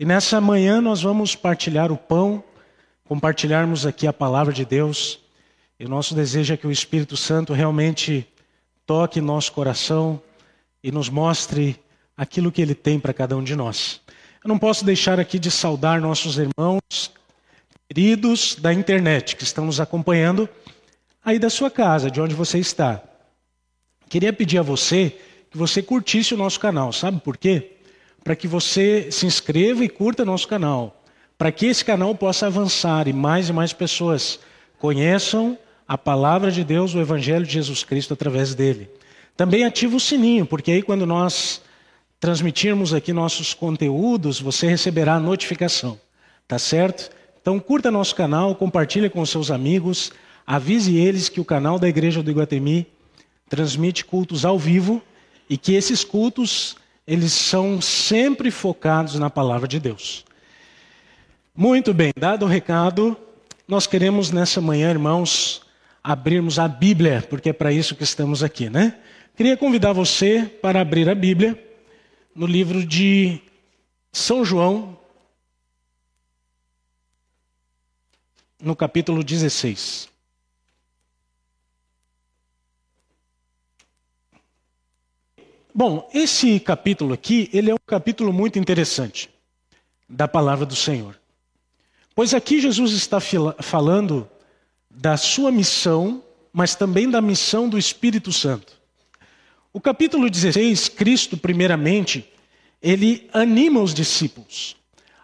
E nessa manhã nós vamos partilhar o pão, compartilharmos aqui a palavra de Deus. E o nosso desejo é que o Espírito Santo realmente toque nosso coração e nos mostre aquilo que ele tem para cada um de nós. Eu não posso deixar aqui de saudar nossos irmãos queridos da internet que estão nos acompanhando aí da sua casa, de onde você está. Queria pedir a você que você curtisse o nosso canal, sabe por quê? Para que você se inscreva e curta nosso canal, para que esse canal possa avançar e mais e mais pessoas conheçam a palavra de Deus, o Evangelho de Jesus Cristo através dele. Também ativa o sininho, porque aí quando nós transmitirmos aqui nossos conteúdos, você receberá a notificação, tá certo? Então curta nosso canal, compartilhe com seus amigos, avise eles que o canal da Igreja do Iguatemi transmite cultos ao vivo e que esses cultos eles são sempre focados na palavra de Deus. Muito bem, dado o recado, nós queremos nessa manhã, irmãos, abrirmos a Bíblia, porque é para isso que estamos aqui, né? Queria convidar você para abrir a Bíblia no livro de São João, no capítulo 16. Bom, esse capítulo aqui, ele é um capítulo muito interessante da palavra do Senhor. Pois aqui Jesus está falando da sua missão, mas também da missão do Espírito Santo. O capítulo 16, Cristo, primeiramente, ele anima os discípulos.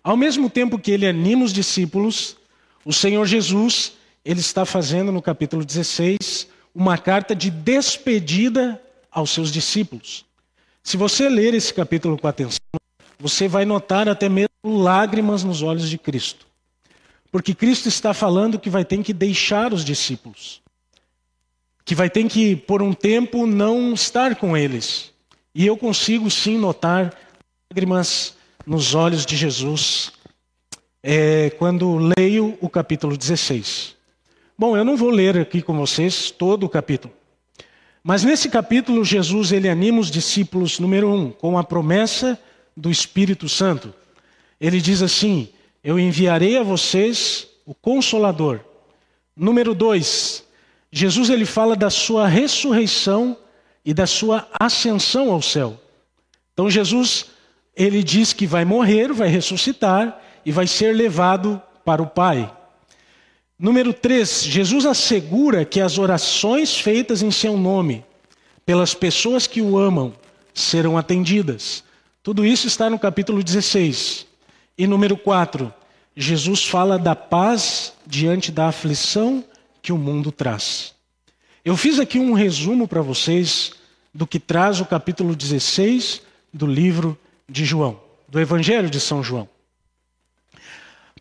Ao mesmo tempo que ele anima os discípulos, o Senhor Jesus, ele está fazendo no capítulo 16 uma carta de despedida aos seus discípulos. Se você ler esse capítulo com atenção, você vai notar até mesmo lágrimas nos olhos de Cristo. Porque Cristo está falando que vai ter que deixar os discípulos que vai ter que, por um tempo, não estar com eles. E eu consigo sim notar lágrimas nos olhos de Jesus é, quando leio o capítulo 16. Bom, eu não vou ler aqui com vocês todo o capítulo. Mas nesse capítulo, Jesus ele anima os discípulos, número um, com a promessa do Espírito Santo. Ele diz assim: Eu enviarei a vocês o Consolador. Número dois, Jesus ele fala da sua ressurreição e da sua ascensão ao céu. Então Jesus ele diz que vai morrer, vai ressuscitar e vai ser levado para o Pai. Número 3, Jesus assegura que as orações feitas em seu nome, pelas pessoas que o amam, serão atendidas. Tudo isso está no capítulo 16. E número 4, Jesus fala da paz diante da aflição que o mundo traz. Eu fiz aqui um resumo para vocês do que traz o capítulo 16 do livro de João, do Evangelho de São João.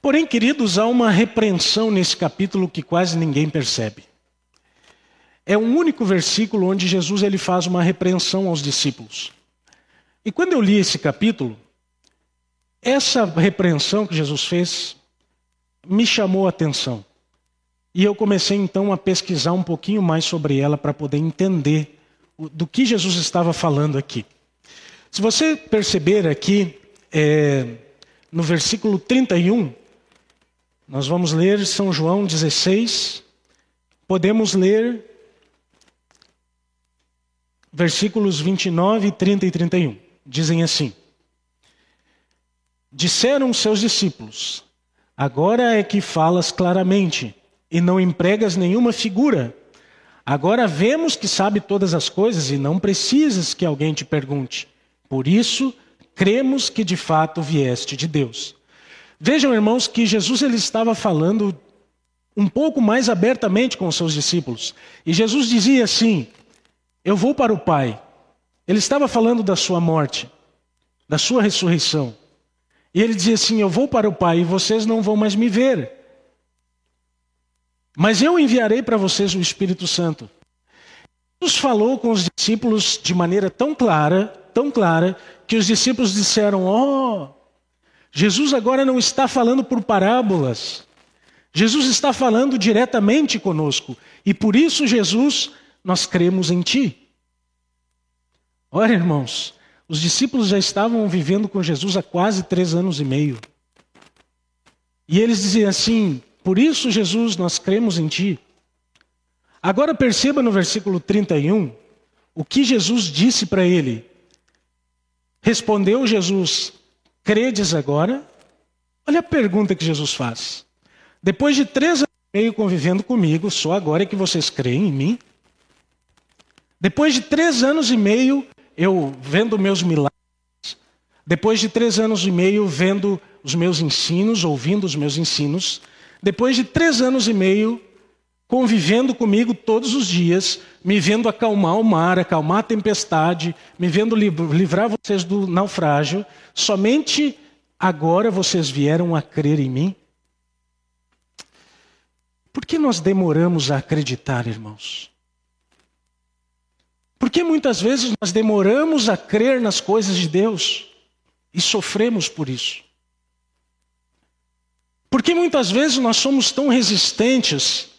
Porém, queridos, há uma repreensão nesse capítulo que quase ninguém percebe. É um único versículo onde Jesus ele faz uma repreensão aos discípulos. E quando eu li esse capítulo, essa repreensão que Jesus fez me chamou a atenção. E eu comecei então a pesquisar um pouquinho mais sobre ela para poder entender do que Jesus estava falando aqui. Se você perceber aqui, é, no versículo 31, nós vamos ler São João 16, podemos ler versículos 29, 30 e 31. Dizem assim: Disseram seus discípulos: Agora é que falas claramente e não empregas nenhuma figura. Agora vemos que sabe todas as coisas e não precisas que alguém te pergunte. Por isso, cremos que de fato vieste de Deus. Vejam, irmãos, que Jesus ele estava falando um pouco mais abertamente com os seus discípulos. E Jesus dizia assim: Eu vou para o Pai. Ele estava falando da sua morte, da sua ressurreição. E ele dizia assim: Eu vou para o Pai e vocês não vão mais me ver. Mas eu enviarei para vocês o Espírito Santo. Jesus falou com os discípulos de maneira tão clara, tão clara, que os discípulos disseram: Oh, Jesus agora não está falando por parábolas. Jesus está falando diretamente conosco. E por isso, Jesus, nós cremos em Ti. Olha, irmãos, Os discípulos já estavam vivendo com Jesus há quase três anos e meio. E eles diziam assim: Por isso, Jesus, nós cremos em Ti. Agora perceba no versículo 31 o que Jesus disse para ele. Respondeu Jesus: Credes agora? Olha a pergunta que Jesus faz. Depois de três anos e meio convivendo comigo, só agora é que vocês creem em mim? Depois de três anos e meio eu vendo meus milagres, depois de três anos e meio vendo os meus ensinos, ouvindo os meus ensinos, depois de três anos e meio convivendo comigo todos os dias, me vendo acalmar o mar, acalmar a tempestade, me vendo livrar vocês do naufrágio, somente agora vocês vieram a crer em mim? Por que nós demoramos a acreditar, irmãos? Porque muitas vezes nós demoramos a crer nas coisas de Deus e sofremos por isso. Porque muitas vezes nós somos tão resistentes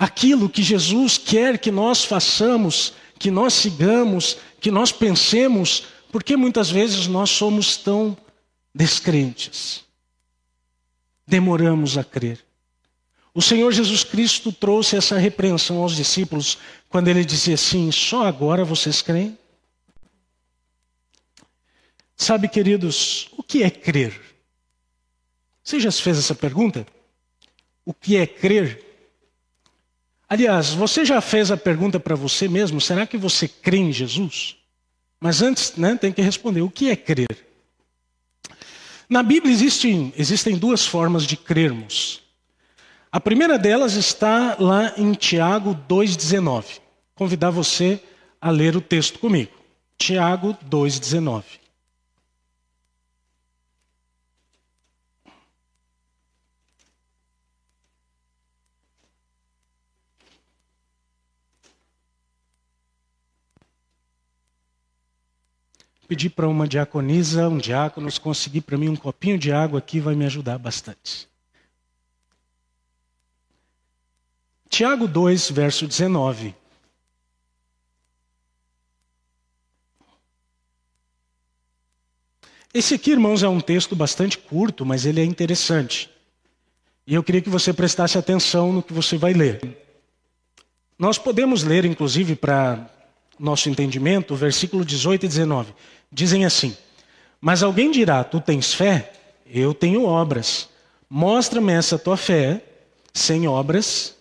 àquilo que Jesus quer que nós façamos, que nós sigamos, que nós pensemos, porque muitas vezes nós somos tão descrentes. Demoramos a crer. O Senhor Jesus Cristo trouxe essa repreensão aos discípulos quando ele dizia assim: só agora vocês creem? Sabe, queridos, o que é crer? Você já se fez essa pergunta? O que é crer? Aliás, você já fez a pergunta para você mesmo: será que você crê em Jesus? Mas antes, né, tem que responder: o que é crer? Na Bíblia existem, existem duas formas de crermos. A primeira delas está lá em Tiago 2,19. Convidar você a ler o texto comigo. Tiago 2,19. Pedir para uma diaconisa, um diácono, conseguir para mim um copinho de água aqui vai me ajudar bastante. Tiago 2, verso 19. Esse aqui, irmãos, é um texto bastante curto, mas ele é interessante. E eu queria que você prestasse atenção no que você vai ler. Nós podemos ler, inclusive, para nosso entendimento, versículo 18 e 19. Dizem assim: Mas alguém dirá: Tu tens fé? Eu tenho obras. Mostra-me essa tua fé sem obras,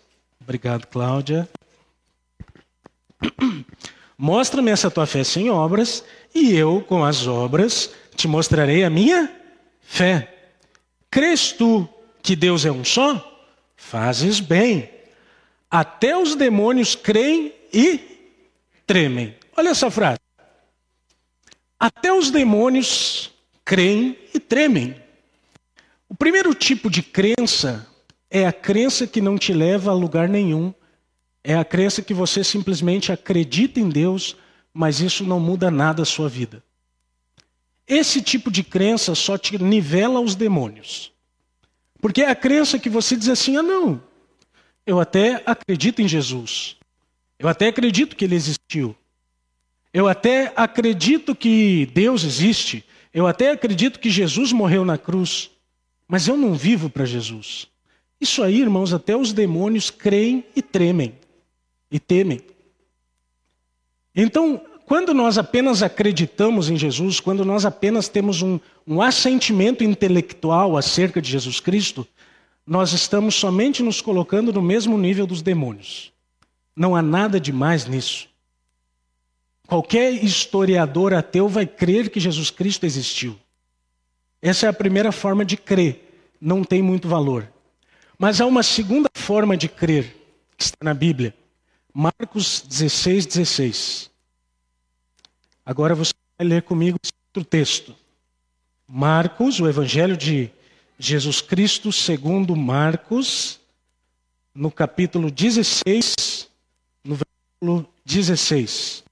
Obrigado, Cláudia. Mostra-me essa tua fé sem obras, e eu, com as obras, te mostrarei a minha fé. Crês tu que Deus é um só? Fazes bem. Até os demônios creem e tremem. Olha essa frase. Até os demônios creem e tremem. O primeiro tipo de crença é a crença que não te leva a lugar nenhum. É a crença que você simplesmente acredita em Deus, mas isso não muda nada a sua vida. Esse tipo de crença só te nivela os demônios. Porque é a crença que você diz assim: ah, não, eu até acredito em Jesus. Eu até acredito que ele existiu. Eu até acredito que Deus existe. Eu até acredito que Jesus morreu na cruz. Mas eu não vivo para Jesus. Isso aí, irmãos, até os demônios creem e tremem e temem. Então, quando nós apenas acreditamos em Jesus, quando nós apenas temos um, um assentimento intelectual acerca de Jesus Cristo, nós estamos somente nos colocando no mesmo nível dos demônios. Não há nada de mais nisso. Qualquer historiador ateu vai crer que Jesus Cristo existiu. Essa é a primeira forma de crer. Não tem muito valor. Mas há uma segunda forma de crer que está na Bíblia. Marcos 16, 16. Agora você vai ler comigo outro texto. Marcos, o Evangelho de Jesus Cristo segundo Marcos, no capítulo 16, no versículo 16.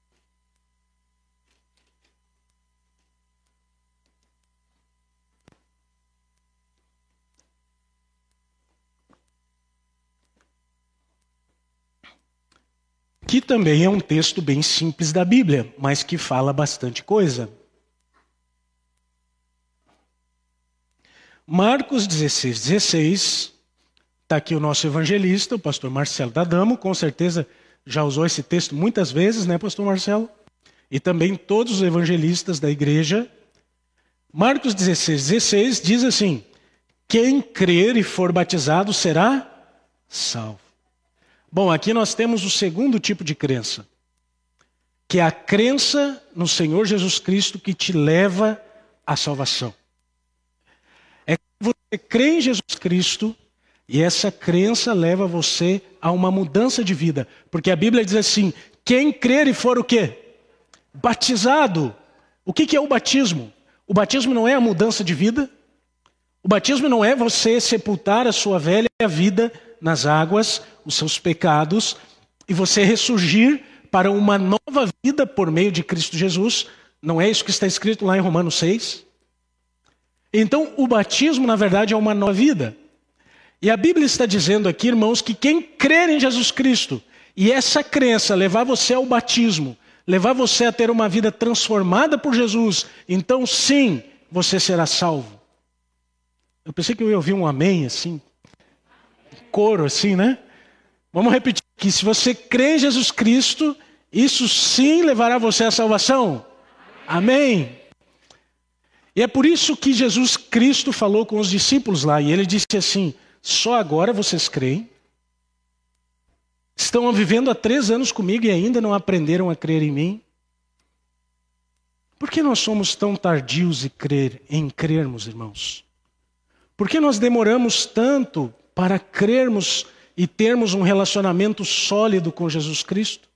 Que também é um texto bem simples da Bíblia, mas que fala bastante coisa. Marcos 16, 16, está aqui o nosso evangelista, o pastor Marcelo Dadamo, com certeza já usou esse texto muitas vezes, né, pastor Marcelo? E também todos os evangelistas da igreja. Marcos 16, 16 diz assim: Quem crer e for batizado será salvo. Bom, aqui nós temos o segundo tipo de crença, que é a crença no Senhor Jesus Cristo que te leva à salvação. É que você crê em Jesus Cristo e essa crença leva você a uma mudança de vida, porque a Bíblia diz assim: quem crer e for o quê? Batizado. O que é o batismo? O batismo não é a mudança de vida. O batismo não é você sepultar a sua velha vida nas águas, os seus pecados, e você ressurgir para uma nova vida por meio de Cristo Jesus. Não é isso que está escrito lá em Romanos 6? Então, o batismo, na verdade, é uma nova vida. E a Bíblia está dizendo aqui, irmãos, que quem crer em Jesus Cristo e essa crença levar você ao batismo, levar você a ter uma vida transformada por Jesus, então sim, você será salvo. Eu pensei que eu ia ouvir um amém assim, coro assim, né? Vamos repetir que se você crê em Jesus Cristo, isso sim levará você à salvação. Amém. E é por isso que Jesus Cristo falou com os discípulos lá, e ele disse assim: só agora vocês creem? Estão vivendo há três anos comigo e ainda não aprenderam a crer em mim? Por que nós somos tão tardios em, crer, em crermos, irmãos? Por que nós demoramos tanto para crermos e termos um relacionamento sólido com Jesus Cristo?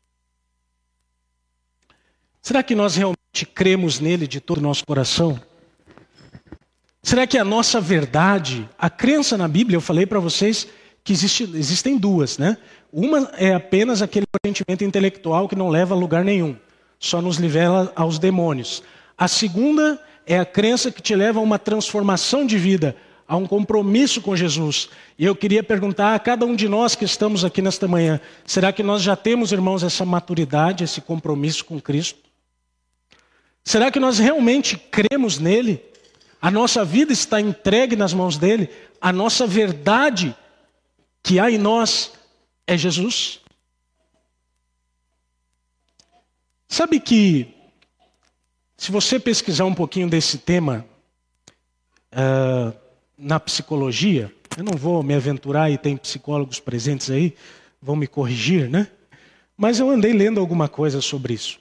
Será que nós realmente cremos nele de todo o nosso coração? Será que a nossa verdade, a crença na Bíblia, eu falei para vocês que existe, existem duas, né? Uma é apenas aquele sentimento intelectual que não leva a lugar nenhum, só nos livela aos demônios. A segunda é a crença que te leva a uma transformação de vida, a um compromisso com Jesus. E eu queria perguntar a cada um de nós que estamos aqui nesta manhã: será que nós já temos, irmãos, essa maturidade, esse compromisso com Cristo? Será que nós realmente cremos nele? A nossa vida está entregue nas mãos dele? A nossa verdade que há em nós é Jesus? Sabe que, se você pesquisar um pouquinho desse tema, uh, na psicologia, eu não vou me aventurar e tem psicólogos presentes aí, vão me corrigir, né? Mas eu andei lendo alguma coisa sobre isso.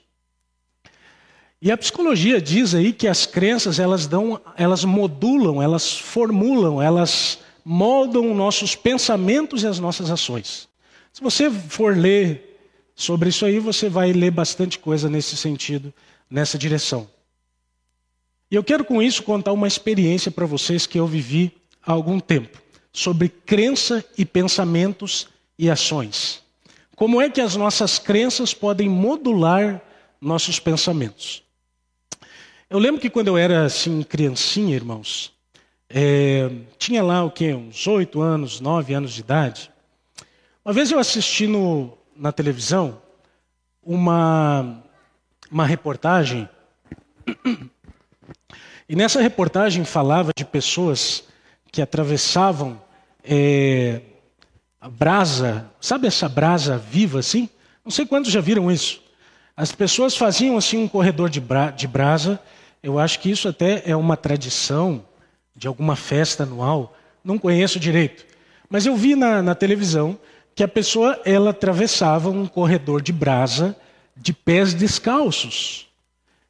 E a psicologia diz aí que as crenças elas dão, elas modulam, elas formulam, elas moldam nossos pensamentos e as nossas ações. Se você for ler sobre isso aí, você vai ler bastante coisa nesse sentido, nessa direção. E eu quero com isso contar uma experiência para vocês que eu vivi há algum tempo, sobre crença e pensamentos e ações. Como é que as nossas crenças podem modular nossos pensamentos? Eu lembro que quando eu era assim criancinha, irmãos, é, tinha lá o que uns oito anos, nove anos de idade. Uma vez eu assisti no, na televisão uma uma reportagem e nessa reportagem falava de pessoas que atravessavam é, a brasa, sabe essa brasa viva assim? Não sei quantos já viram isso. As pessoas faziam assim um corredor de, bra de brasa. Eu acho que isso até é uma tradição de alguma festa anual. Não conheço direito. Mas eu vi na, na televisão que a pessoa ela atravessava um corredor de brasa de pés descalços.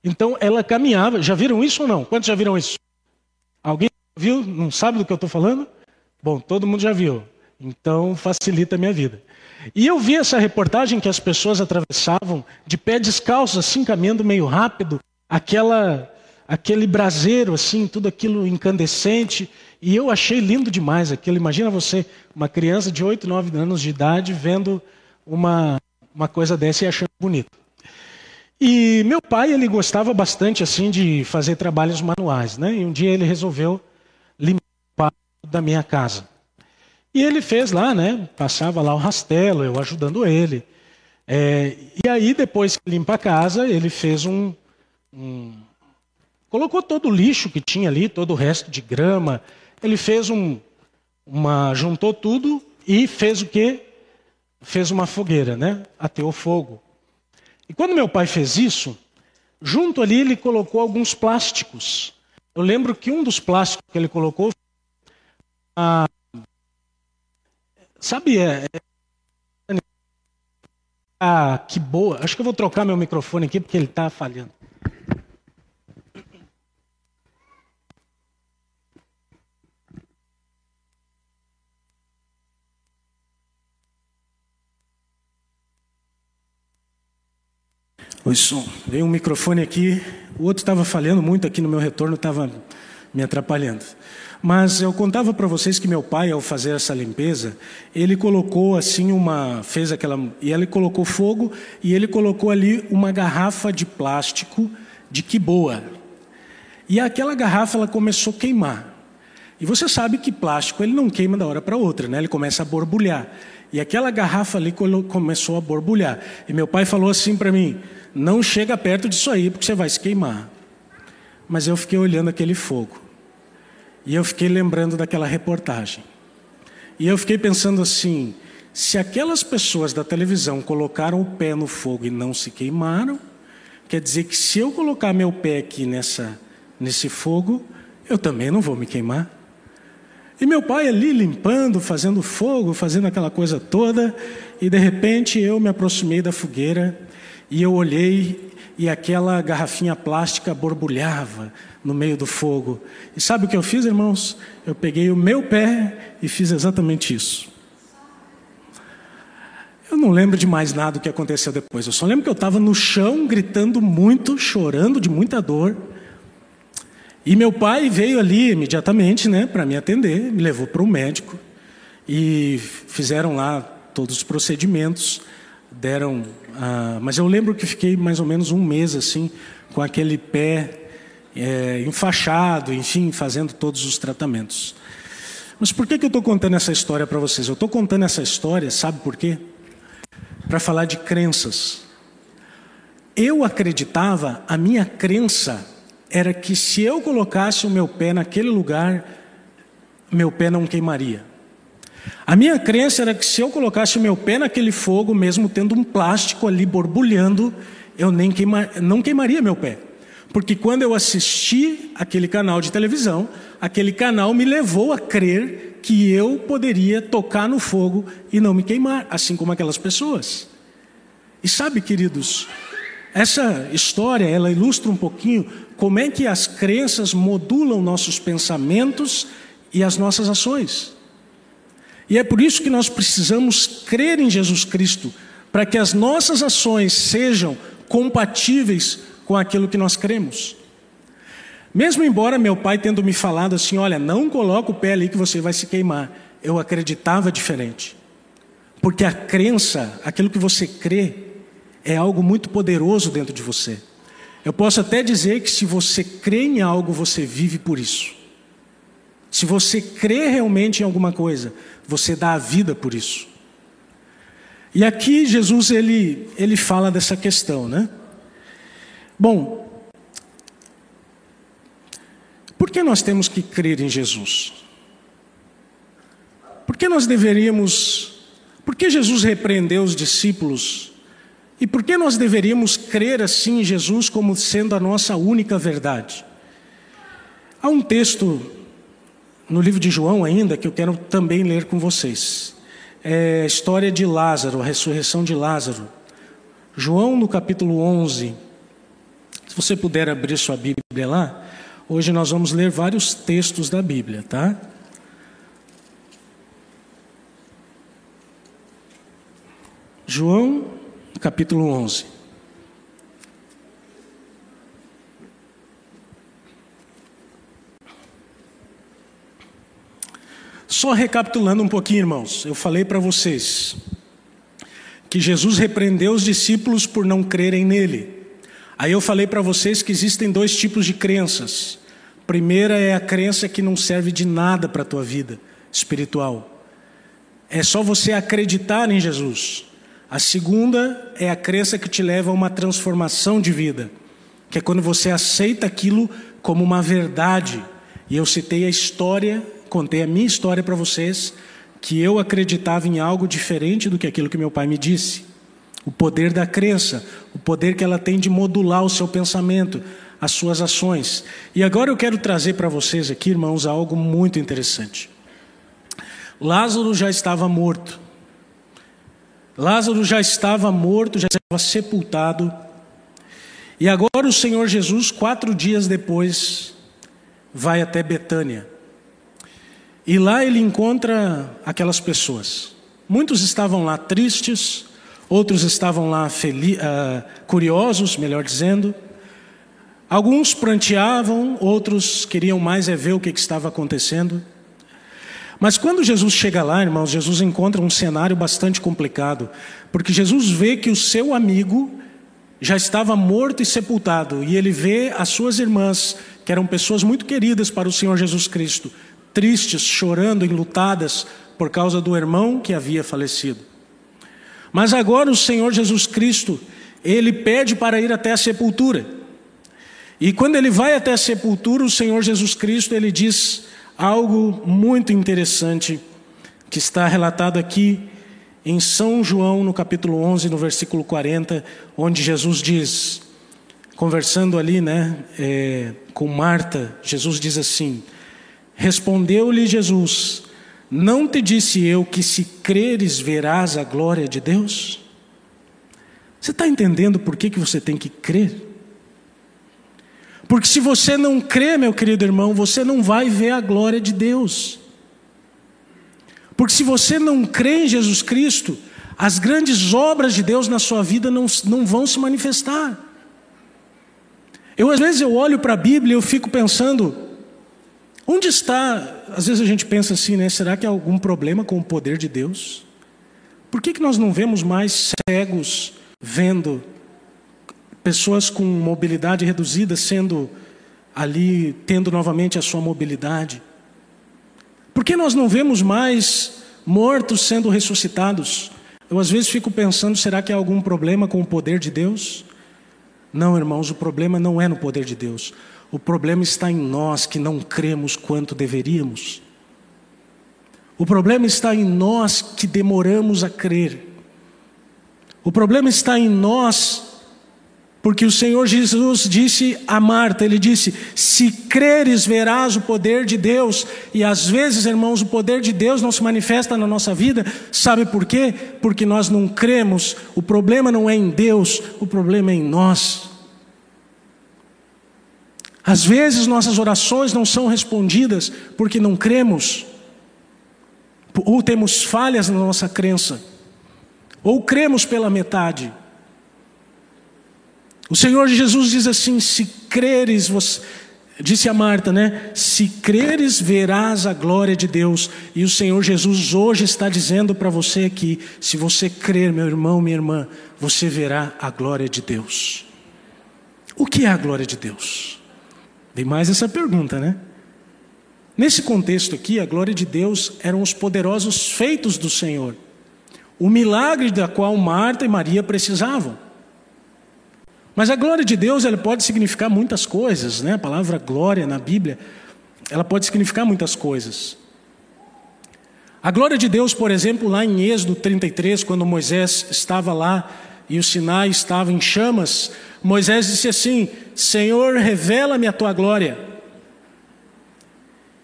Então ela caminhava. Já viram isso ou não? Quantos já viram isso? Alguém viu? Não sabe do que eu estou falando? Bom, todo mundo já viu. Então facilita a minha vida. E eu vi essa reportagem que as pessoas atravessavam de pé descalço, assim, caminhando meio rápido, aquela, aquele braseiro, assim, tudo aquilo incandescente. E eu achei lindo demais aquilo. Imagina você, uma criança de 8, 9 anos de idade, vendo uma, uma coisa dessa e achando bonito. E meu pai, ele gostava bastante assim de fazer trabalhos manuais, né? E um dia ele resolveu limpar da minha casa. E ele fez lá, né? Passava lá o rastelo, eu ajudando ele. É, e aí, depois que limpa a casa, ele fez um, um, Colocou todo o lixo que tinha ali, todo o resto de grama. Ele fez um. Uma, juntou tudo e fez o quê? Fez uma fogueira, né? Ateou fogo. E quando meu pai fez isso, junto ali ele colocou alguns plásticos. Eu lembro que um dos plásticos que ele colocou. Sabe, é, é, ah, que boa. Acho que eu vou trocar meu microfone aqui porque ele está falhando. Oi, som. Veio um microfone aqui, o outro estava falhando muito aqui no meu retorno, estava me atrapalhando. Mas eu contava para vocês que meu pai, ao fazer essa limpeza, ele colocou assim uma, fez aquela, e ele colocou fogo e ele colocou ali uma garrafa de plástico de que boa. E aquela garrafa ela começou a queimar. E você sabe que plástico ele não queima da hora para outra, né? Ele começa a borbulhar. E aquela garrafa ali começou a borbulhar. E meu pai falou assim para mim: não chega perto disso aí porque você vai se queimar. Mas eu fiquei olhando aquele fogo. E eu fiquei lembrando daquela reportagem. E eu fiquei pensando assim: se aquelas pessoas da televisão colocaram o pé no fogo e não se queimaram, quer dizer que se eu colocar meu pé aqui nessa, nesse fogo, eu também não vou me queimar. E meu pai ali limpando, fazendo fogo, fazendo aquela coisa toda, e de repente eu me aproximei da fogueira e eu olhei e aquela garrafinha plástica borbulhava no meio do fogo. E sabe o que eu fiz, irmãos? Eu peguei o meu pé e fiz exatamente isso. Eu não lembro de mais nada do que aconteceu depois. Eu só lembro que eu estava no chão, gritando muito, chorando de muita dor. E meu pai veio ali imediatamente, né, para me atender, me levou para o médico e fizeram lá todos os procedimentos deram. Ah, mas eu lembro que fiquei mais ou menos um mês assim, com aquele pé é, enfaixado, enfim, fazendo todos os tratamentos. Mas por que, que eu estou contando essa história para vocês? Eu estou contando essa história, sabe por quê? Para falar de crenças. Eu acreditava, a minha crença era que se eu colocasse o meu pé naquele lugar, meu pé não queimaria. A minha crença era que se eu colocasse meu pé naquele fogo, mesmo tendo um plástico ali borbulhando, eu nem queima, não queimaria meu pé. Porque quando eu assisti aquele canal de televisão, aquele canal me levou a crer que eu poderia tocar no fogo e não me queimar, assim como aquelas pessoas. E sabe, queridos, essa história ela ilustra um pouquinho como é que as crenças modulam nossos pensamentos e as nossas ações. E é por isso que nós precisamos crer em Jesus Cristo, para que as nossas ações sejam compatíveis com aquilo que nós cremos. Mesmo embora meu pai tendo me falado assim, olha, não coloca o pé ali que você vai se queimar, eu acreditava diferente. Porque a crença, aquilo que você crê, é algo muito poderoso dentro de você. Eu posso até dizer que se você crê em algo, você vive por isso. Se você crê realmente em alguma coisa, você dá a vida por isso. E aqui Jesus ele, ele fala dessa questão, né? Bom, por que nós temos que crer em Jesus? Por que nós deveríamos, por que Jesus repreendeu os discípulos? E por que nós deveríamos crer assim em Jesus como sendo a nossa única verdade? Há um texto no livro de João ainda, que eu quero também ler com vocês. É a história de Lázaro, a ressurreição de Lázaro. João no capítulo 11. Se você puder abrir sua Bíblia lá, hoje nós vamos ler vários textos da Bíblia, tá? João, capítulo 11. Só recapitulando um pouquinho, irmãos, eu falei para vocês que Jesus repreendeu os discípulos por não crerem nele. Aí eu falei para vocês que existem dois tipos de crenças. Primeira é a crença que não serve de nada para a tua vida espiritual. É só você acreditar em Jesus. A segunda é a crença que te leva a uma transformação de vida, que é quando você aceita aquilo como uma verdade. E eu citei a história, contei a minha história para vocês, que eu acreditava em algo diferente do que aquilo que meu pai me disse. O poder da crença, o poder que ela tem de modular o seu pensamento, as suas ações. E agora eu quero trazer para vocês aqui, irmãos, algo muito interessante. Lázaro já estava morto. Lázaro já estava morto, já estava sepultado. E agora o Senhor Jesus, quatro dias depois, vai até Betânia. E lá ele encontra aquelas pessoas. Muitos estavam lá tristes, outros estavam lá uh, curiosos, melhor dizendo. Alguns pranteavam, outros queriam mais é ver o que, que estava acontecendo. Mas quando Jesus chega lá, irmãos, Jesus encontra um cenário bastante complicado, porque Jesus vê que o seu amigo já estava morto e sepultado, e ele vê as suas irmãs, que eram pessoas muito queridas para o Senhor Jesus Cristo, tristes, chorando, enlutadas por causa do irmão que havia falecido. Mas agora o Senhor Jesus Cristo, ele pede para ir até a sepultura. E quando ele vai até a sepultura, o Senhor Jesus Cristo, ele diz algo muito interessante que está relatado aqui em São João, no capítulo 11, no versículo 40, onde Jesus diz, conversando ali, né, é, com Marta, Jesus diz assim: Respondeu-lhe Jesus: Não te disse eu que se creres verás a glória de Deus? Você está entendendo por que, que você tem que crer? Porque se você não crê, meu querido irmão, você não vai ver a glória de Deus. Porque se você não crê em Jesus Cristo, as grandes obras de Deus na sua vida não, não vão se manifestar. Eu às vezes eu olho para a Bíblia e eu fico pensando, onde está? Às vezes a gente pensa assim, né? Será que há algum problema com o poder de Deus? Por que, que nós não vemos mais cegos vendo pessoas com mobilidade reduzida sendo ali, tendo novamente a sua mobilidade? Por que nós não vemos mais mortos sendo ressuscitados? Eu às vezes fico pensando, será que há algum problema com o poder de Deus? Não, irmãos, o problema não é no poder de Deus. O problema está em nós que não cremos quanto deveríamos. O problema está em nós que demoramos a crer. O problema está em nós porque o Senhor Jesus disse a Marta, ele disse: "Se creres, verás o poder de Deus". E às vezes, irmãos, o poder de Deus não se manifesta na nossa vida. Sabe por quê? Porque nós não cremos. O problema não é em Deus, o problema é em nós. Às vezes nossas orações não são respondidas porque não cremos. Ou temos falhas na nossa crença. Ou cremos pela metade. O Senhor Jesus diz assim: se creres, você, disse a Marta, né? Se creres, verás a glória de Deus. E o Senhor Jesus hoje está dizendo para você aqui: se você crer, meu irmão, minha irmã, você verá a glória de Deus. O que é a glória de Deus? Tem mais essa pergunta, né? Nesse contexto aqui, a glória de Deus eram os poderosos feitos do Senhor, o milagre da qual Marta e Maria precisavam. Mas a glória de Deus ela pode significar muitas coisas, né? A palavra glória na Bíblia, ela pode significar muitas coisas. A glória de Deus, por exemplo, lá em Êxodo 33, quando Moisés estava lá e o Sinai estava em chamas, Moisés disse assim: Senhor, revela-me a tua glória.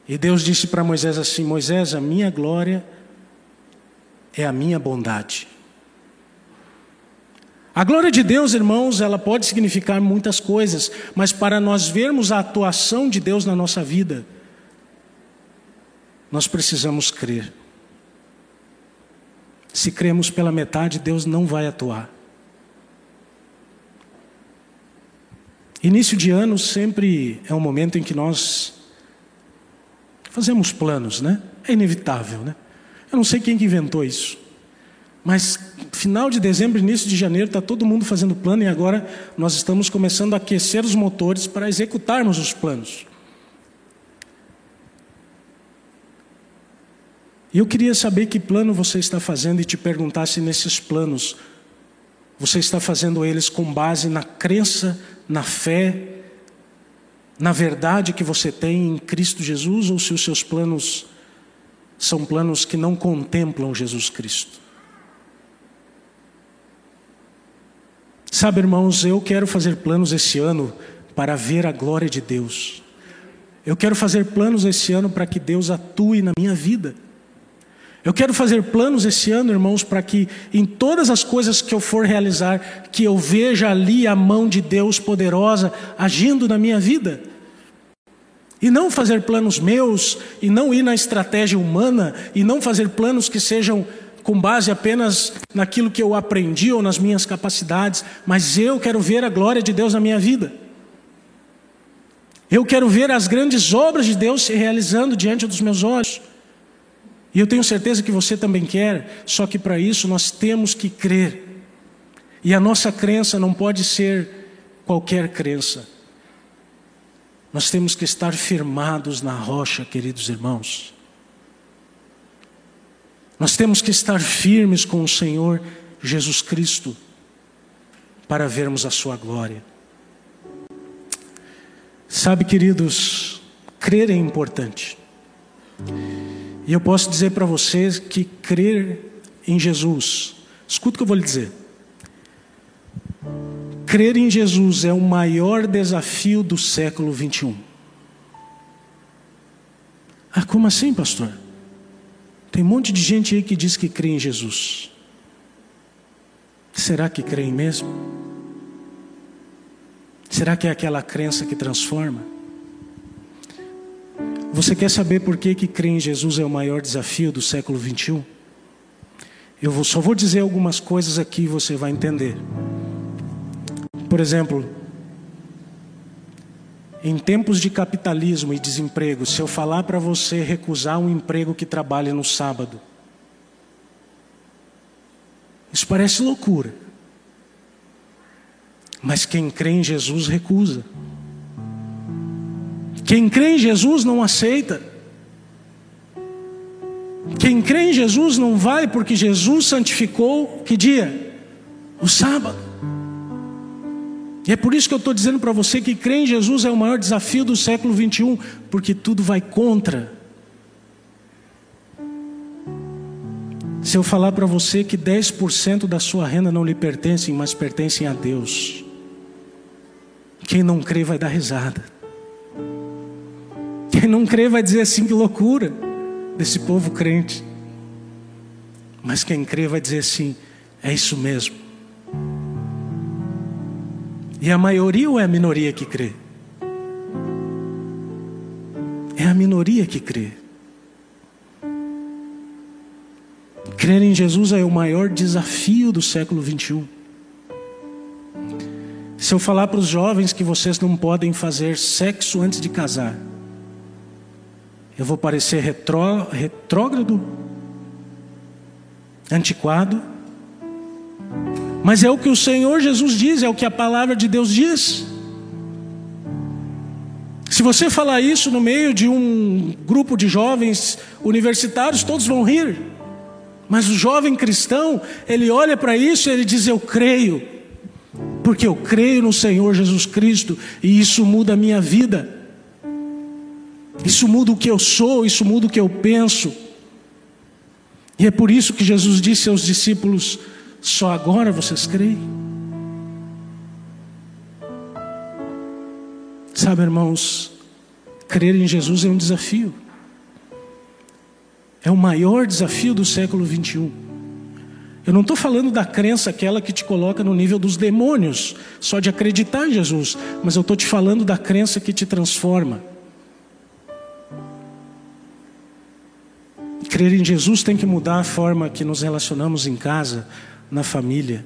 E Deus disse para Moisés assim: Moisés, a minha glória é a minha bondade. A glória de Deus, irmãos, ela pode significar muitas coisas, mas para nós vermos a atuação de Deus na nossa vida, nós precisamos crer. Se cremos pela metade, Deus não vai atuar. Início de ano sempre é um momento em que nós fazemos planos, né? É inevitável, né? Eu não sei quem que inventou isso. Mas final de dezembro, início de janeiro, está todo mundo fazendo plano e agora nós estamos começando a aquecer os motores para executarmos os planos. E eu queria saber que plano você está fazendo e te perguntar se nesses planos Você está fazendo eles com base na crença, na fé, na verdade que você tem em Cristo Jesus ou se os seus planos são planos que não contemplam Jesus Cristo? Sabe, irmãos, eu quero fazer planos esse ano para ver a glória de Deus. Eu quero fazer planos esse ano para que Deus atue na minha vida. Eu quero fazer planos esse ano, irmãos, para que em todas as coisas que eu for realizar, que eu veja ali a mão de Deus poderosa agindo na minha vida. E não fazer planos meus, e não ir na estratégia humana, e não fazer planos que sejam com base apenas naquilo que eu aprendi ou nas minhas capacidades, mas eu quero ver a glória de Deus na minha vida. Eu quero ver as grandes obras de Deus se realizando diante dos meus olhos. E eu tenho certeza que você também quer, só que para isso nós temos que crer. E a nossa crença não pode ser qualquer crença. Nós temos que estar firmados na rocha, queridos irmãos. Nós temos que estar firmes com o Senhor Jesus Cristo para vermos a Sua glória. Sabe, queridos, crer é importante. E eu posso dizer para vocês que crer em Jesus, escuta o que eu vou lhe dizer. Crer em Jesus é o maior desafio do século 21. Ah, como assim, pastor? Tem um monte de gente aí que diz que crê em Jesus. Será que creem mesmo? Será que é aquela crença que transforma? Você quer saber por que, que crer em Jesus é o maior desafio do século 21? Eu vou, só vou dizer algumas coisas aqui e você vai entender. Por exemplo, em tempos de capitalismo e desemprego, se eu falar para você recusar um emprego que trabalha no sábado, isso parece loucura. Mas quem crê em Jesus recusa. Quem crê em Jesus não aceita. Quem crê em Jesus não vai porque Jesus santificou que dia? O sábado. E é por isso que eu estou dizendo para você que crer em Jesus é o maior desafio do século 21, porque tudo vai contra. Se eu falar para você que 10% da sua renda não lhe pertencem, mas pertencem a Deus, quem não crê vai dar risada. Quem não crê vai dizer assim: que loucura desse povo crente. Mas quem crê vai dizer assim: é isso mesmo. E a maioria ou é a minoria que crê? É a minoria que crê. Crer em Jesus é o maior desafio do século 21. Se eu falar para os jovens que vocês não podem fazer sexo antes de casar, eu vou parecer retró, retrógrado, antiquado, mas é o que o Senhor Jesus diz, é o que a palavra de Deus diz. Se você falar isso no meio de um grupo de jovens universitários, todos vão rir. Mas o jovem cristão, ele olha para isso e ele diz: Eu creio, porque eu creio no Senhor Jesus Cristo e isso muda a minha vida. Isso muda o que eu sou, isso muda o que eu penso. E é por isso que Jesus disse aos discípulos: só agora vocês creem? Sabe, irmãos, crer em Jesus é um desafio. É o maior desafio do século 21. Eu não estou falando da crença aquela que te coloca no nível dos demônios, só de acreditar em Jesus, mas eu estou te falando da crença que te transforma. Crer em Jesus tem que mudar a forma que nos relacionamos em casa, na família,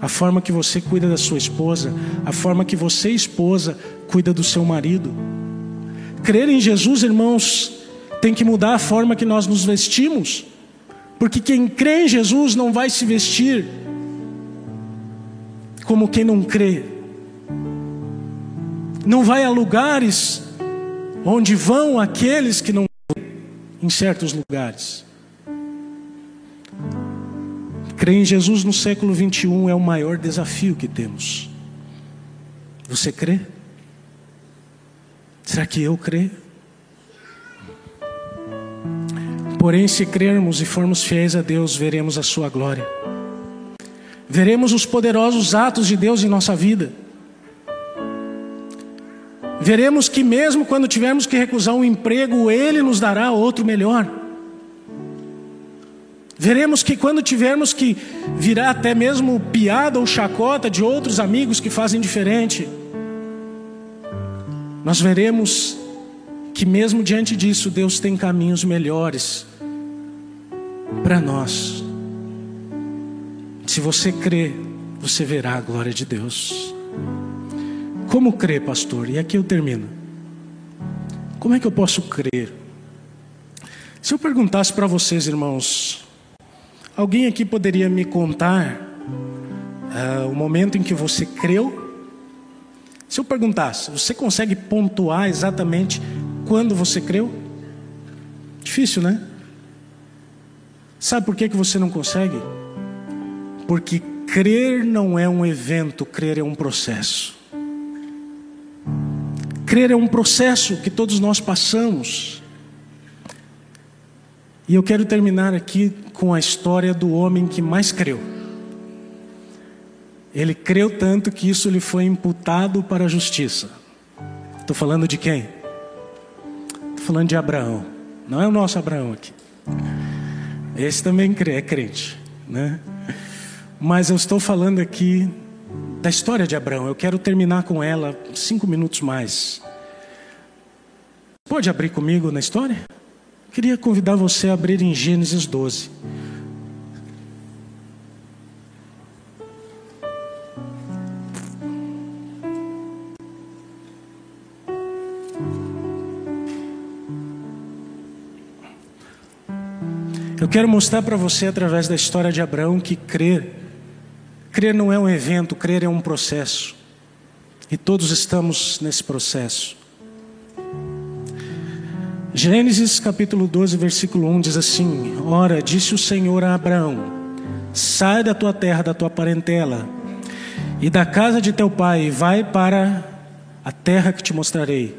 a forma que você cuida da sua esposa, a forma que você, esposa, cuida do seu marido. Crer em Jesus, irmãos, tem que mudar a forma que nós nos vestimos, porque quem crê em Jesus não vai se vestir como quem não crê, não vai a lugares onde vão aqueles que não em certos lugares. Crer em Jesus no século 21 é o maior desafio que temos. Você crê? Será que eu creio? Porém, se crermos e formos fiéis a Deus, veremos a Sua glória. Veremos os poderosos atos de Deus em nossa vida. Veremos que, mesmo quando tivermos que recusar um emprego, Ele nos dará outro melhor. Veremos que, quando tivermos que virar até mesmo piada ou chacota de outros amigos que fazem diferente, nós veremos que, mesmo diante disso, Deus tem caminhos melhores para nós. Se você crê, você verá a glória de Deus. Como crer, pastor? E aqui eu termino. Como é que eu posso crer? Se eu perguntasse para vocês, irmãos, alguém aqui poderia me contar uh, o momento em que você creu? Se eu perguntasse, você consegue pontuar exatamente quando você creu? Difícil, né? Sabe por que, que você não consegue? Porque crer não é um evento, crer é um processo. Crer é um processo que todos nós passamos. E eu quero terminar aqui com a história do homem que mais creu. Ele creu tanto que isso lhe foi imputado para a justiça. Estou falando de quem? Estou falando de Abraão. Não é o nosso Abraão aqui. Esse também é crente, né? Mas eu estou falando aqui da história de Abraão. Eu quero terminar com ela cinco minutos mais. Pode abrir comigo na história? Queria convidar você a abrir em Gênesis 12. Eu quero mostrar para você, através da história de Abraão, que crer Crer não é um evento, crer é um processo. E todos estamos nesse processo. Gênesis capítulo 12, versículo 1 diz assim: Ora, disse o Senhor a Abraão: Sai da tua terra, da tua parentela, e da casa de teu pai, vai para a terra que te mostrarei.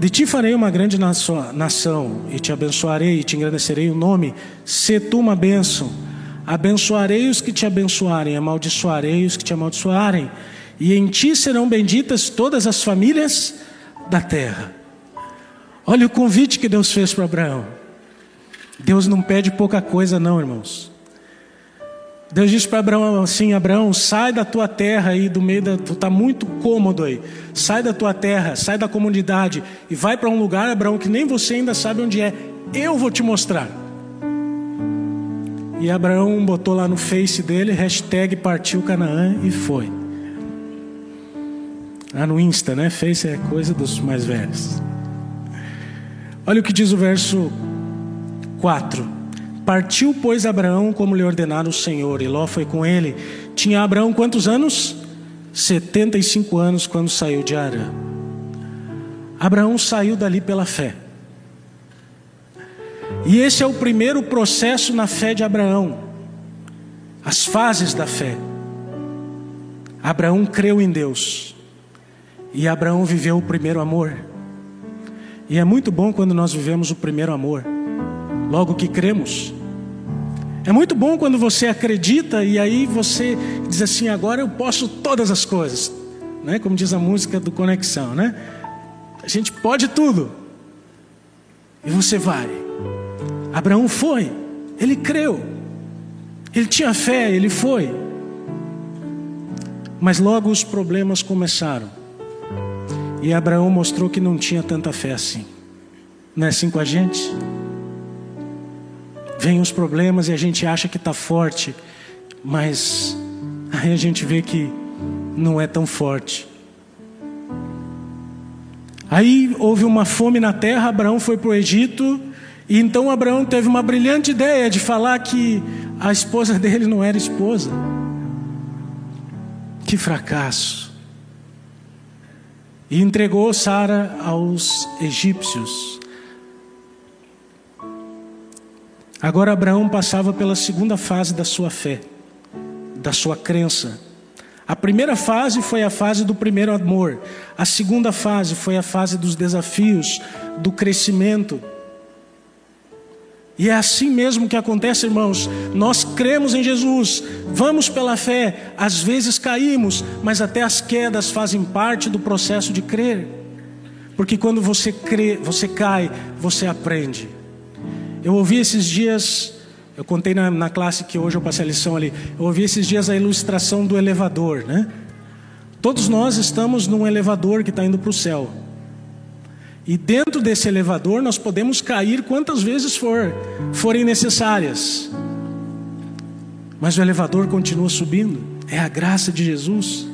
De ti farei uma grande nação, e te abençoarei, e te engrandecerei o nome, se tu uma bênção Abençoarei os que te abençoarem, amaldiçoarei os que te amaldiçoarem, e em ti serão benditas todas as famílias da terra. Olha o convite que Deus fez para Abraão. Deus não pede pouca coisa, não, irmãos. Deus disse para Abraão assim: Abraão, sai da tua terra aí, do meio da. Tu está muito cômodo aí. Sai da tua terra, sai da comunidade e vai para um lugar, Abraão, que nem você ainda sabe onde é. Eu vou te mostrar. E Abraão botou lá no face dele, hashtag partiu Canaã e foi. Lá no Insta, né? Face é coisa dos mais velhos. Olha o que diz o verso 4. Partiu, pois, Abraão como lhe ordenara o Senhor, e Ló foi com ele. Tinha Abraão quantos anos? 75 anos quando saiu de Arã. Abraão saiu dali pela fé. E esse é o primeiro processo na fé de Abraão. As fases da fé. Abraão creu em Deus. E Abraão viveu o primeiro amor. E é muito bom quando nós vivemos o primeiro amor. Logo que cremos. É muito bom quando você acredita e aí você diz assim: agora eu posso todas as coisas. Né? Como diz a música do Conexão, né? A gente pode tudo. E você vai. Abraão foi, ele creu, ele tinha fé, ele foi. Mas logo os problemas começaram. E Abraão mostrou que não tinha tanta fé assim. Não é assim com a gente? Vem os problemas e a gente acha que está forte, mas aí a gente vê que não é tão forte. Aí houve uma fome na terra, Abraão foi para o Egito e então Abraão teve uma brilhante ideia de falar que a esposa dele não era esposa. Que fracasso. E entregou Sara aos egípcios. Agora Abraão passava pela segunda fase da sua fé, da sua crença. A primeira fase foi a fase do primeiro amor. A segunda fase foi a fase dos desafios, do crescimento. E é assim mesmo que acontece, irmãos. Nós cremos em Jesus, vamos pela fé, às vezes caímos, mas até as quedas fazem parte do processo de crer. Porque quando você crê, você cai, você aprende. Eu ouvi esses dias, eu contei na, na classe que hoje eu passei a lição ali, eu ouvi esses dias a ilustração do elevador, né? Todos nós estamos num elevador que está indo para o céu. E dentro desse elevador nós podemos cair quantas vezes for, forem necessárias. Mas o elevador continua subindo. É a graça de Jesus.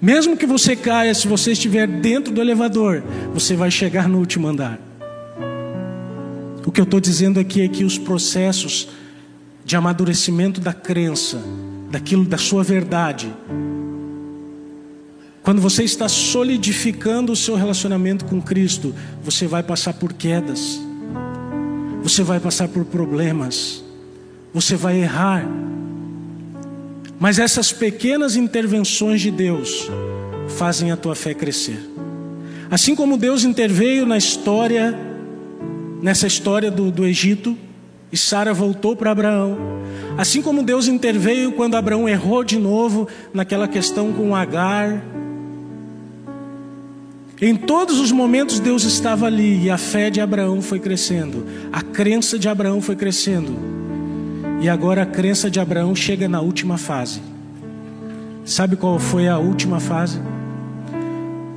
Mesmo que você caia, se você estiver dentro do elevador, você vai chegar no último andar. O que eu estou dizendo aqui é que os processos de amadurecimento da crença, daquilo da sua verdade, quando você está solidificando o seu relacionamento com Cristo, você vai passar por quedas, você vai passar por problemas, você vai errar. Mas essas pequenas intervenções de Deus fazem a tua fé crescer. Assim como Deus interveio na história, nessa história do, do Egito, e Sara voltou para Abraão. Assim como Deus interveio quando Abraão errou de novo naquela questão com Agar, em todos os momentos Deus estava ali e a fé de Abraão foi crescendo, a crença de Abraão foi crescendo. E agora a crença de Abraão chega na última fase. Sabe qual foi a última fase?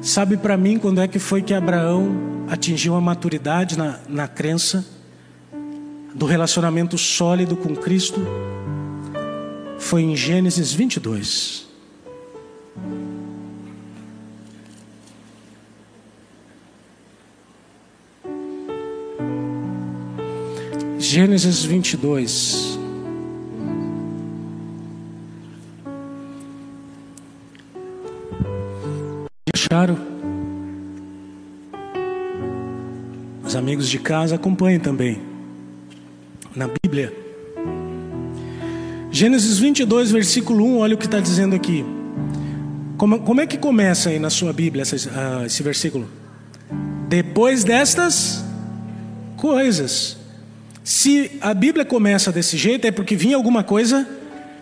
Sabe para mim quando é que foi que Abraão atingiu a maturidade na, na crença do relacionamento sólido com Cristo? Foi em Gênesis 22. Gênesis 22. Acharam? Os amigos de casa acompanhem também. Na Bíblia. Gênesis 22, versículo 1, olha o que está dizendo aqui. Como, como, é que começa aí na sua Bíblia essa, uh, esse versículo? Depois destas coisas. Se a Bíblia começa desse jeito, é porque vinha alguma coisa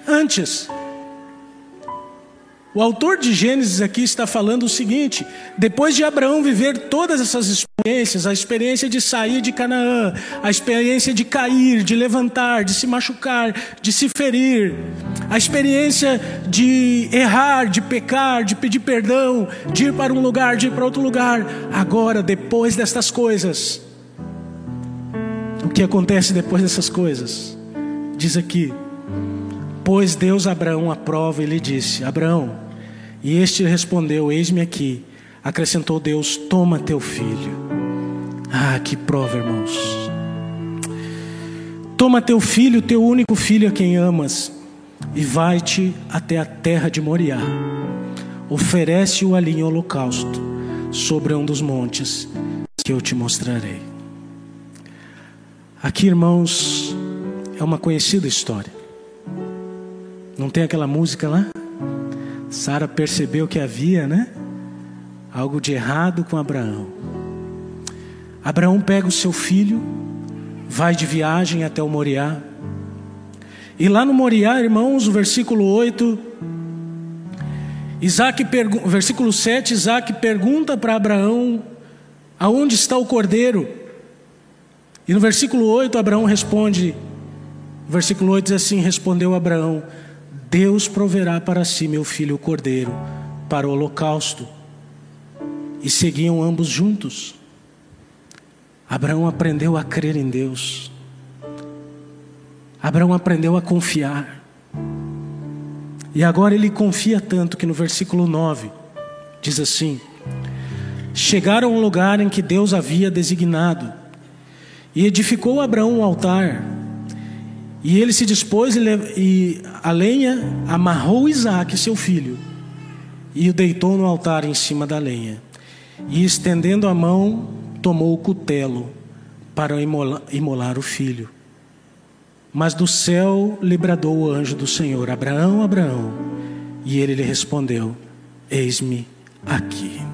antes. O autor de Gênesis aqui está falando o seguinte: depois de Abraão viver todas essas experiências, a experiência de sair de Canaã, a experiência de cair, de levantar, de se machucar, de se ferir, a experiência de errar, de pecar, de pedir perdão, de ir para um lugar, de ir para outro lugar, agora, depois destas coisas, que acontece depois dessas coisas? Diz aqui: Pois Deus Abraão a prova e lhe disse: Abraão, e este respondeu: Eis-me aqui. Acrescentou Deus: Toma teu filho. Ah, que prova, irmãos. Toma teu filho, teu único filho a quem amas, e vai-te até a terra de Moriá. Oferece-o ali em holocausto, sobre um dos montes que eu te mostrarei. Aqui, irmãos, é uma conhecida história. Não tem aquela música lá? Sara percebeu que havia, né? Algo de errado com Abraão. Abraão pega o seu filho, vai de viagem até o Moriá. E lá no Moriá, irmãos, o versículo 8, Isaac versículo 7, Isaac pergunta para Abraão: aonde está o cordeiro? E no versículo 8, Abraão responde: versículo 8 diz assim: Respondeu Abraão: Deus proverá para si meu filho o cordeiro para o holocausto. E seguiam ambos juntos. Abraão aprendeu a crer em Deus. Abraão aprendeu a confiar. E agora ele confia tanto que no versículo 9 diz assim: Chegaram ao lugar em que Deus havia designado e edificou Abraão um altar. E ele se dispôs e a lenha amarrou Isaac, seu filho, e o deitou no altar em cima da lenha. E estendendo a mão, tomou o cutelo para imolar, imolar o filho. Mas do céu lhe bradou o anjo do Senhor: Abraão, Abraão. E ele lhe respondeu: Eis-me aqui.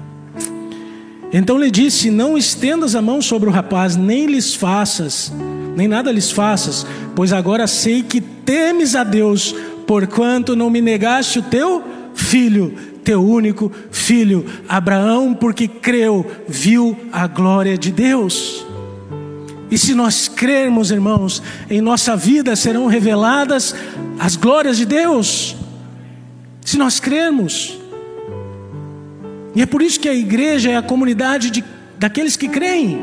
Então lhe disse: Não estendas a mão sobre o rapaz, nem lhes faças, nem nada lhes faças, pois agora sei que temes a Deus, porquanto não me negaste o teu filho, teu único filho. Abraão, porque creu, viu a glória de Deus. E se nós crermos, irmãos, em nossa vida serão reveladas as glórias de Deus. Se nós crermos. E é por isso que a igreja é a comunidade de, daqueles que creem.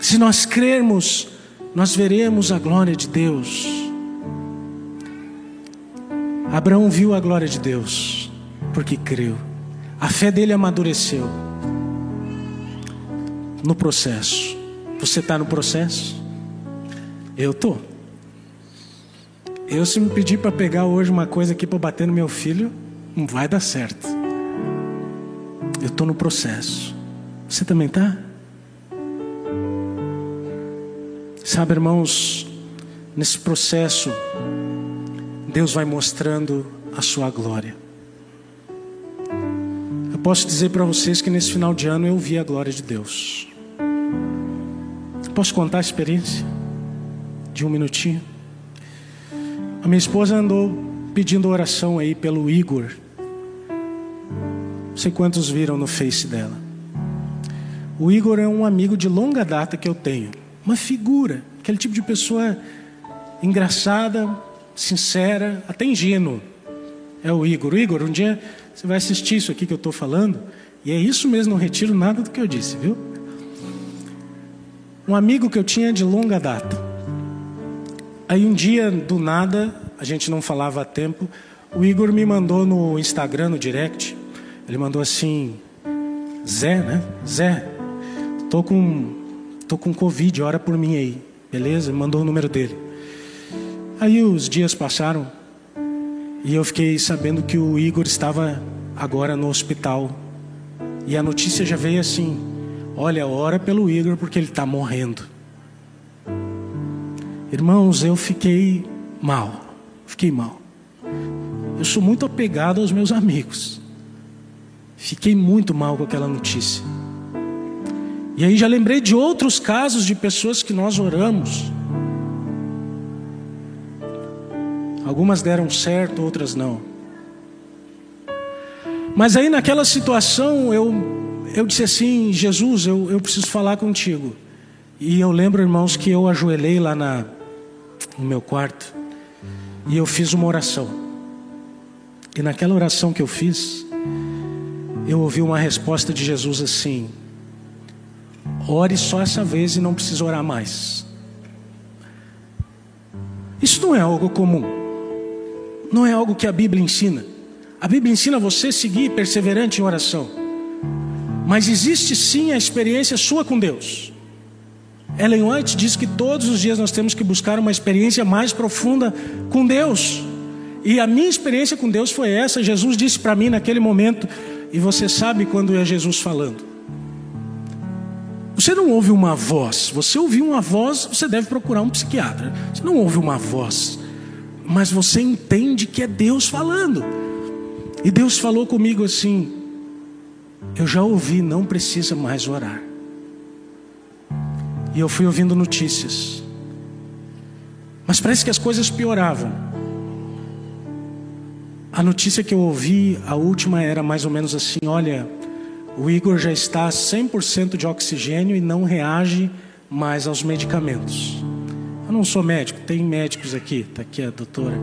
Se nós crermos, nós veremos a glória de Deus. Abraão viu a glória de Deus, porque creu. A fé dele amadureceu no processo. Você está no processo? Eu estou. Eu, se me pedir para pegar hoje uma coisa aqui para bater no meu filho, não vai dar certo. Eu estou no processo. Você também está? Sabe, irmãos, nesse processo, Deus vai mostrando a sua glória. Eu posso dizer para vocês que nesse final de ano eu vi a glória de Deus. Posso contar a experiência? De um minutinho. A minha esposa andou pedindo oração aí pelo Igor. Sei quantos viram no face dela. O Igor é um amigo de longa data que eu tenho. Uma figura, aquele tipo de pessoa engraçada, sincera, até ingênuo. É o Igor. O Igor, um dia você vai assistir isso aqui que eu estou falando. E é isso mesmo, não retiro nada do que eu disse, viu? um amigo que eu tinha de longa data. Aí um dia, do nada, a gente não falava há tempo, o Igor me mandou no Instagram, no direct, ele mandou assim, Zé, né? Zé, tô com, tô com Covid, ora por mim aí, beleza? Mandou o número dele. Aí os dias passaram e eu fiquei sabendo que o Igor estava agora no hospital. E a notícia já veio assim: Olha, ora pelo Igor porque ele está morrendo. Irmãos, eu fiquei mal. Fiquei mal. Eu sou muito apegado aos meus amigos. Fiquei muito mal com aquela notícia. E aí já lembrei de outros casos de pessoas que nós oramos. Algumas deram certo, outras não. Mas aí naquela situação eu eu disse assim: Jesus, eu, eu preciso falar contigo. E eu lembro, irmãos, que eu ajoelhei lá na, no meu quarto e eu fiz uma oração. E naquela oração que eu fiz, eu ouvi uma resposta de Jesus assim: ore só essa vez e não precisa orar mais. Isso não é algo comum, não é algo que a Bíblia ensina. A Bíblia ensina você seguir perseverante em oração. Mas existe sim a experiência sua com Deus. Ellen White diz que todos os dias nós temos que buscar uma experiência mais profunda com Deus. E a minha experiência com Deus foi essa. Jesus disse para mim naquele momento, e você sabe quando é Jesus falando. Você não ouve uma voz, você ouviu uma voz, você deve procurar um psiquiatra. Você não ouve uma voz, mas você entende que é Deus falando. E Deus falou comigo assim: eu já ouvi, não precisa mais orar. E eu fui ouvindo notícias. Mas parece que as coisas pioravam. A notícia que eu ouvi, a última era mais ou menos assim: olha, o Igor já está 100% de oxigênio e não reage mais aos medicamentos. Eu não sou médico, tem médicos aqui, está aqui a doutora.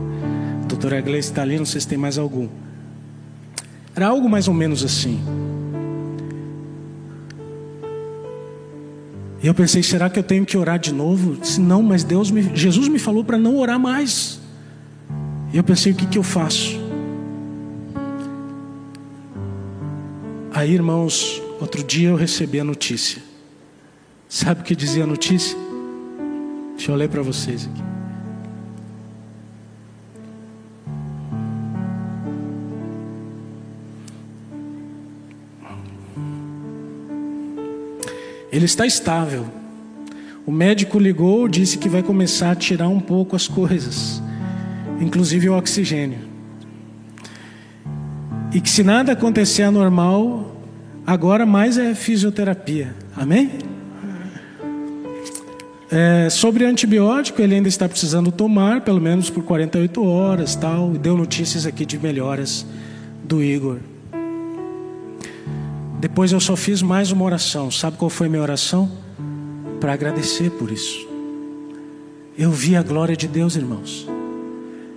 A doutora Gleice está ali, não sei se tem mais algum. Era algo mais ou menos assim. E eu pensei, será que eu tenho que orar de novo? Disse, não, mas Deus me, Jesus me falou para não orar mais. E eu pensei, o que, que eu faço? Aí, irmãos, outro dia eu recebi a notícia. Sabe o que dizia a notícia? Deixa eu ler para vocês aqui. Ele está estável. O médico ligou, disse que vai começar a tirar um pouco as coisas, inclusive o oxigênio. E que se nada acontecer anormal, agora mais é fisioterapia. Amém? É, sobre antibiótico, ele ainda está precisando tomar, pelo menos por 48 horas, tal. E deu notícias aqui de melhoras do Igor. Depois eu só fiz mais uma oração. Sabe qual foi minha oração? para agradecer por isso. Eu vi a glória de Deus, irmãos.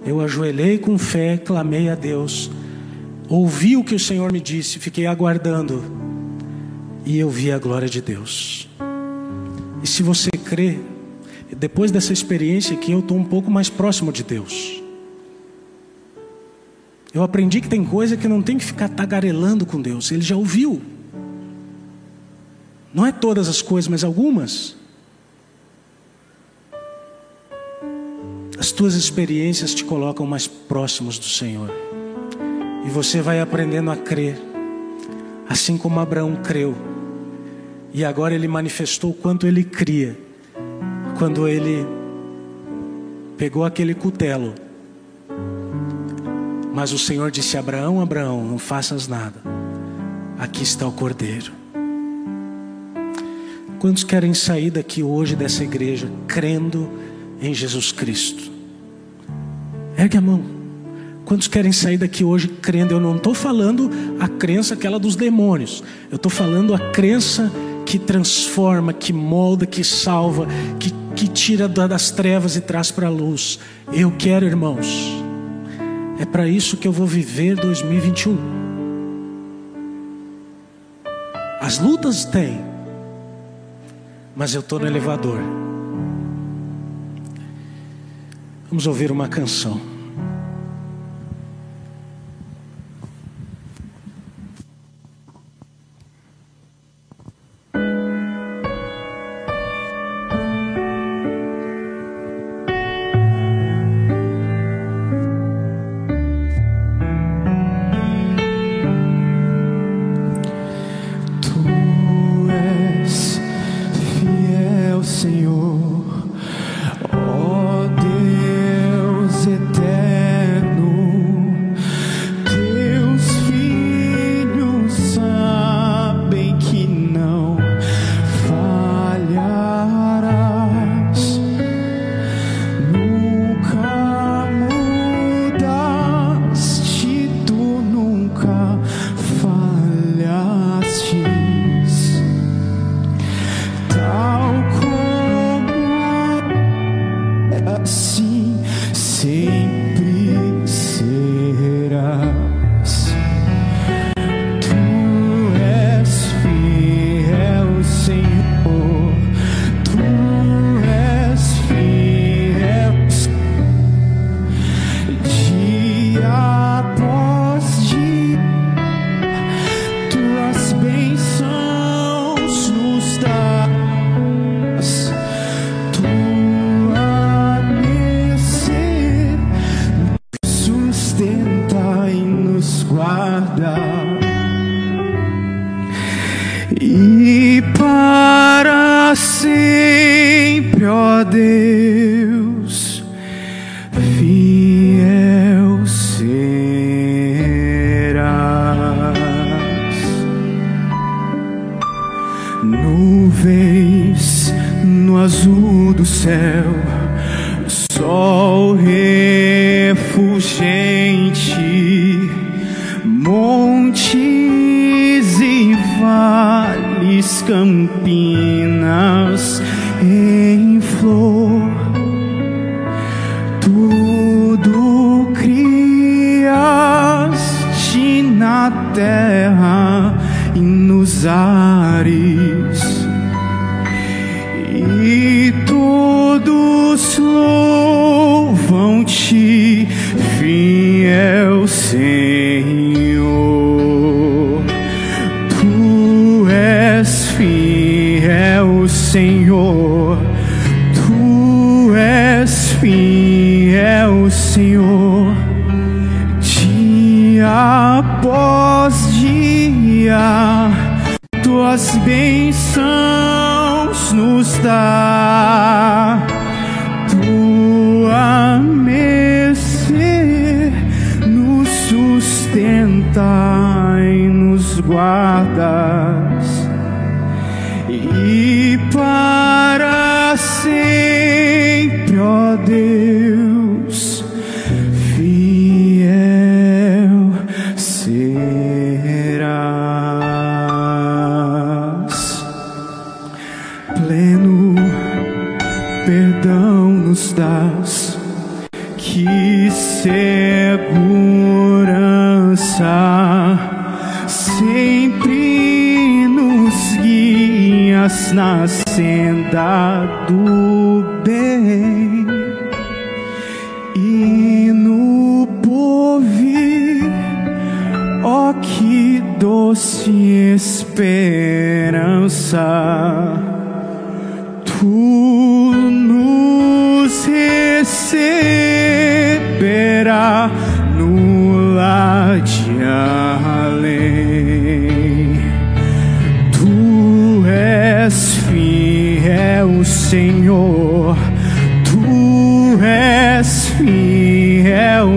Eu ajoelhei com fé, clamei a Deus, ouvi o que o Senhor me disse, fiquei aguardando e eu vi a glória de Deus. E se você crê, depois dessa experiência aqui, eu estou um pouco mais próximo de Deus. Eu aprendi que tem coisa que não tem que ficar tagarelando com Deus, Ele já ouviu. Não é todas as coisas, mas algumas. As tuas experiências te colocam mais próximos do Senhor. E você vai aprendendo a crer, assim como Abraão creu. E agora ele manifestou o quanto ele cria, quando ele pegou aquele cutelo. Mas o Senhor disse: Abraão, Abraão, não faças nada. Aqui está o cordeiro. Quantos querem sair daqui hoje dessa igreja crendo em Jesus Cristo? Ergue a mão. Quantos querem sair daqui hoje crendo? Eu não estou falando a crença aquela dos demônios. Eu estou falando a crença que transforma, que molda, que salva, que, que tira das trevas e traz para a luz. Eu quero, irmãos. É para isso que eu vou viver 2021. As lutas têm, mas eu estou no elevador. Vamos ouvir uma canção.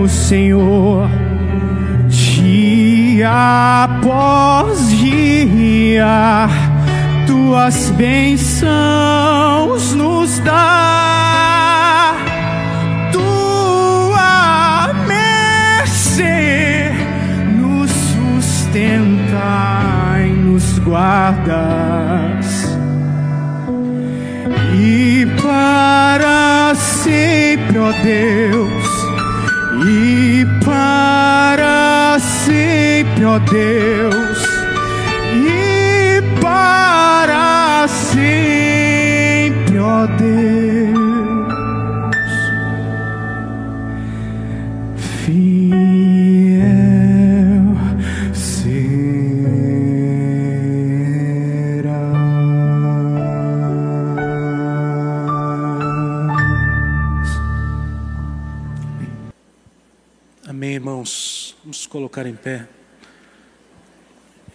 Fiel, Senhor. Dia após dia, tuas bênçãos nos dá. Tua mercê nos sustenta e nos guardas. E para sempre, ó Deus, e para sempre, ó Deus, colocar em pé.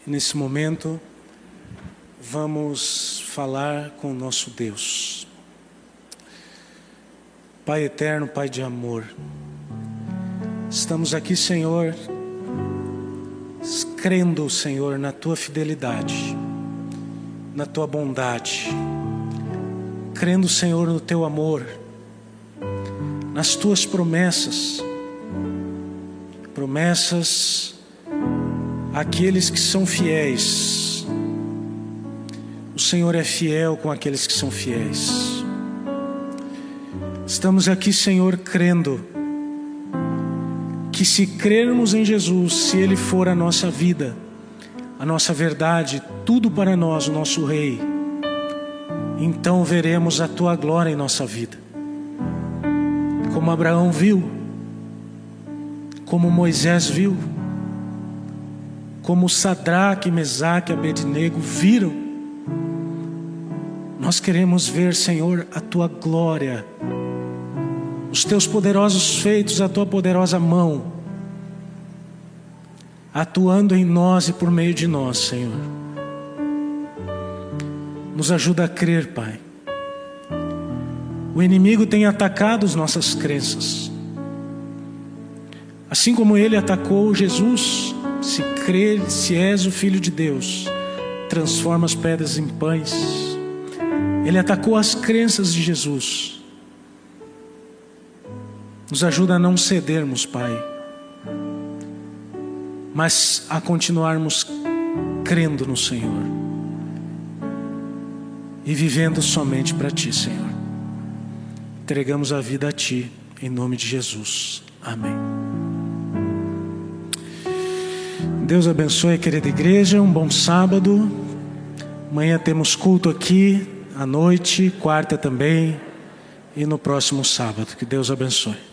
Nesse momento, vamos falar com o nosso Deus. Pai eterno, Pai de amor, estamos aqui, Senhor, crendo, Senhor, na tua fidelidade, na tua bondade, crendo, Senhor, no teu amor, nas tuas promessas promessas àqueles que são fiéis. O Senhor é fiel com aqueles que são fiéis. Estamos aqui, Senhor, crendo que se crermos em Jesus, se Ele for a nossa vida, a nossa verdade, tudo para nós, o nosso Rei, então veremos a Tua glória em nossa vida. Como Abraão viu, como Moisés viu, como Sadraque, Mesaque e Abednego viram. Nós queremos ver, Senhor, a tua glória, os teus poderosos feitos, a tua poderosa mão, atuando em nós e por meio de nós, Senhor. Nos ajuda a crer, Pai. O inimigo tem atacado as nossas crenças. Assim como ele atacou Jesus, se crer, se és o Filho de Deus, transforma as pedras em pães. Ele atacou as crenças de Jesus. Nos ajuda a não cedermos, Pai, mas a continuarmos crendo no Senhor e vivendo somente para Ti, Senhor. Entregamos a vida a Ti, em nome de Jesus. Amém. Deus abençoe, querida igreja. Um bom sábado. Amanhã temos culto aqui, à noite, quarta também, e no próximo sábado. Que Deus abençoe.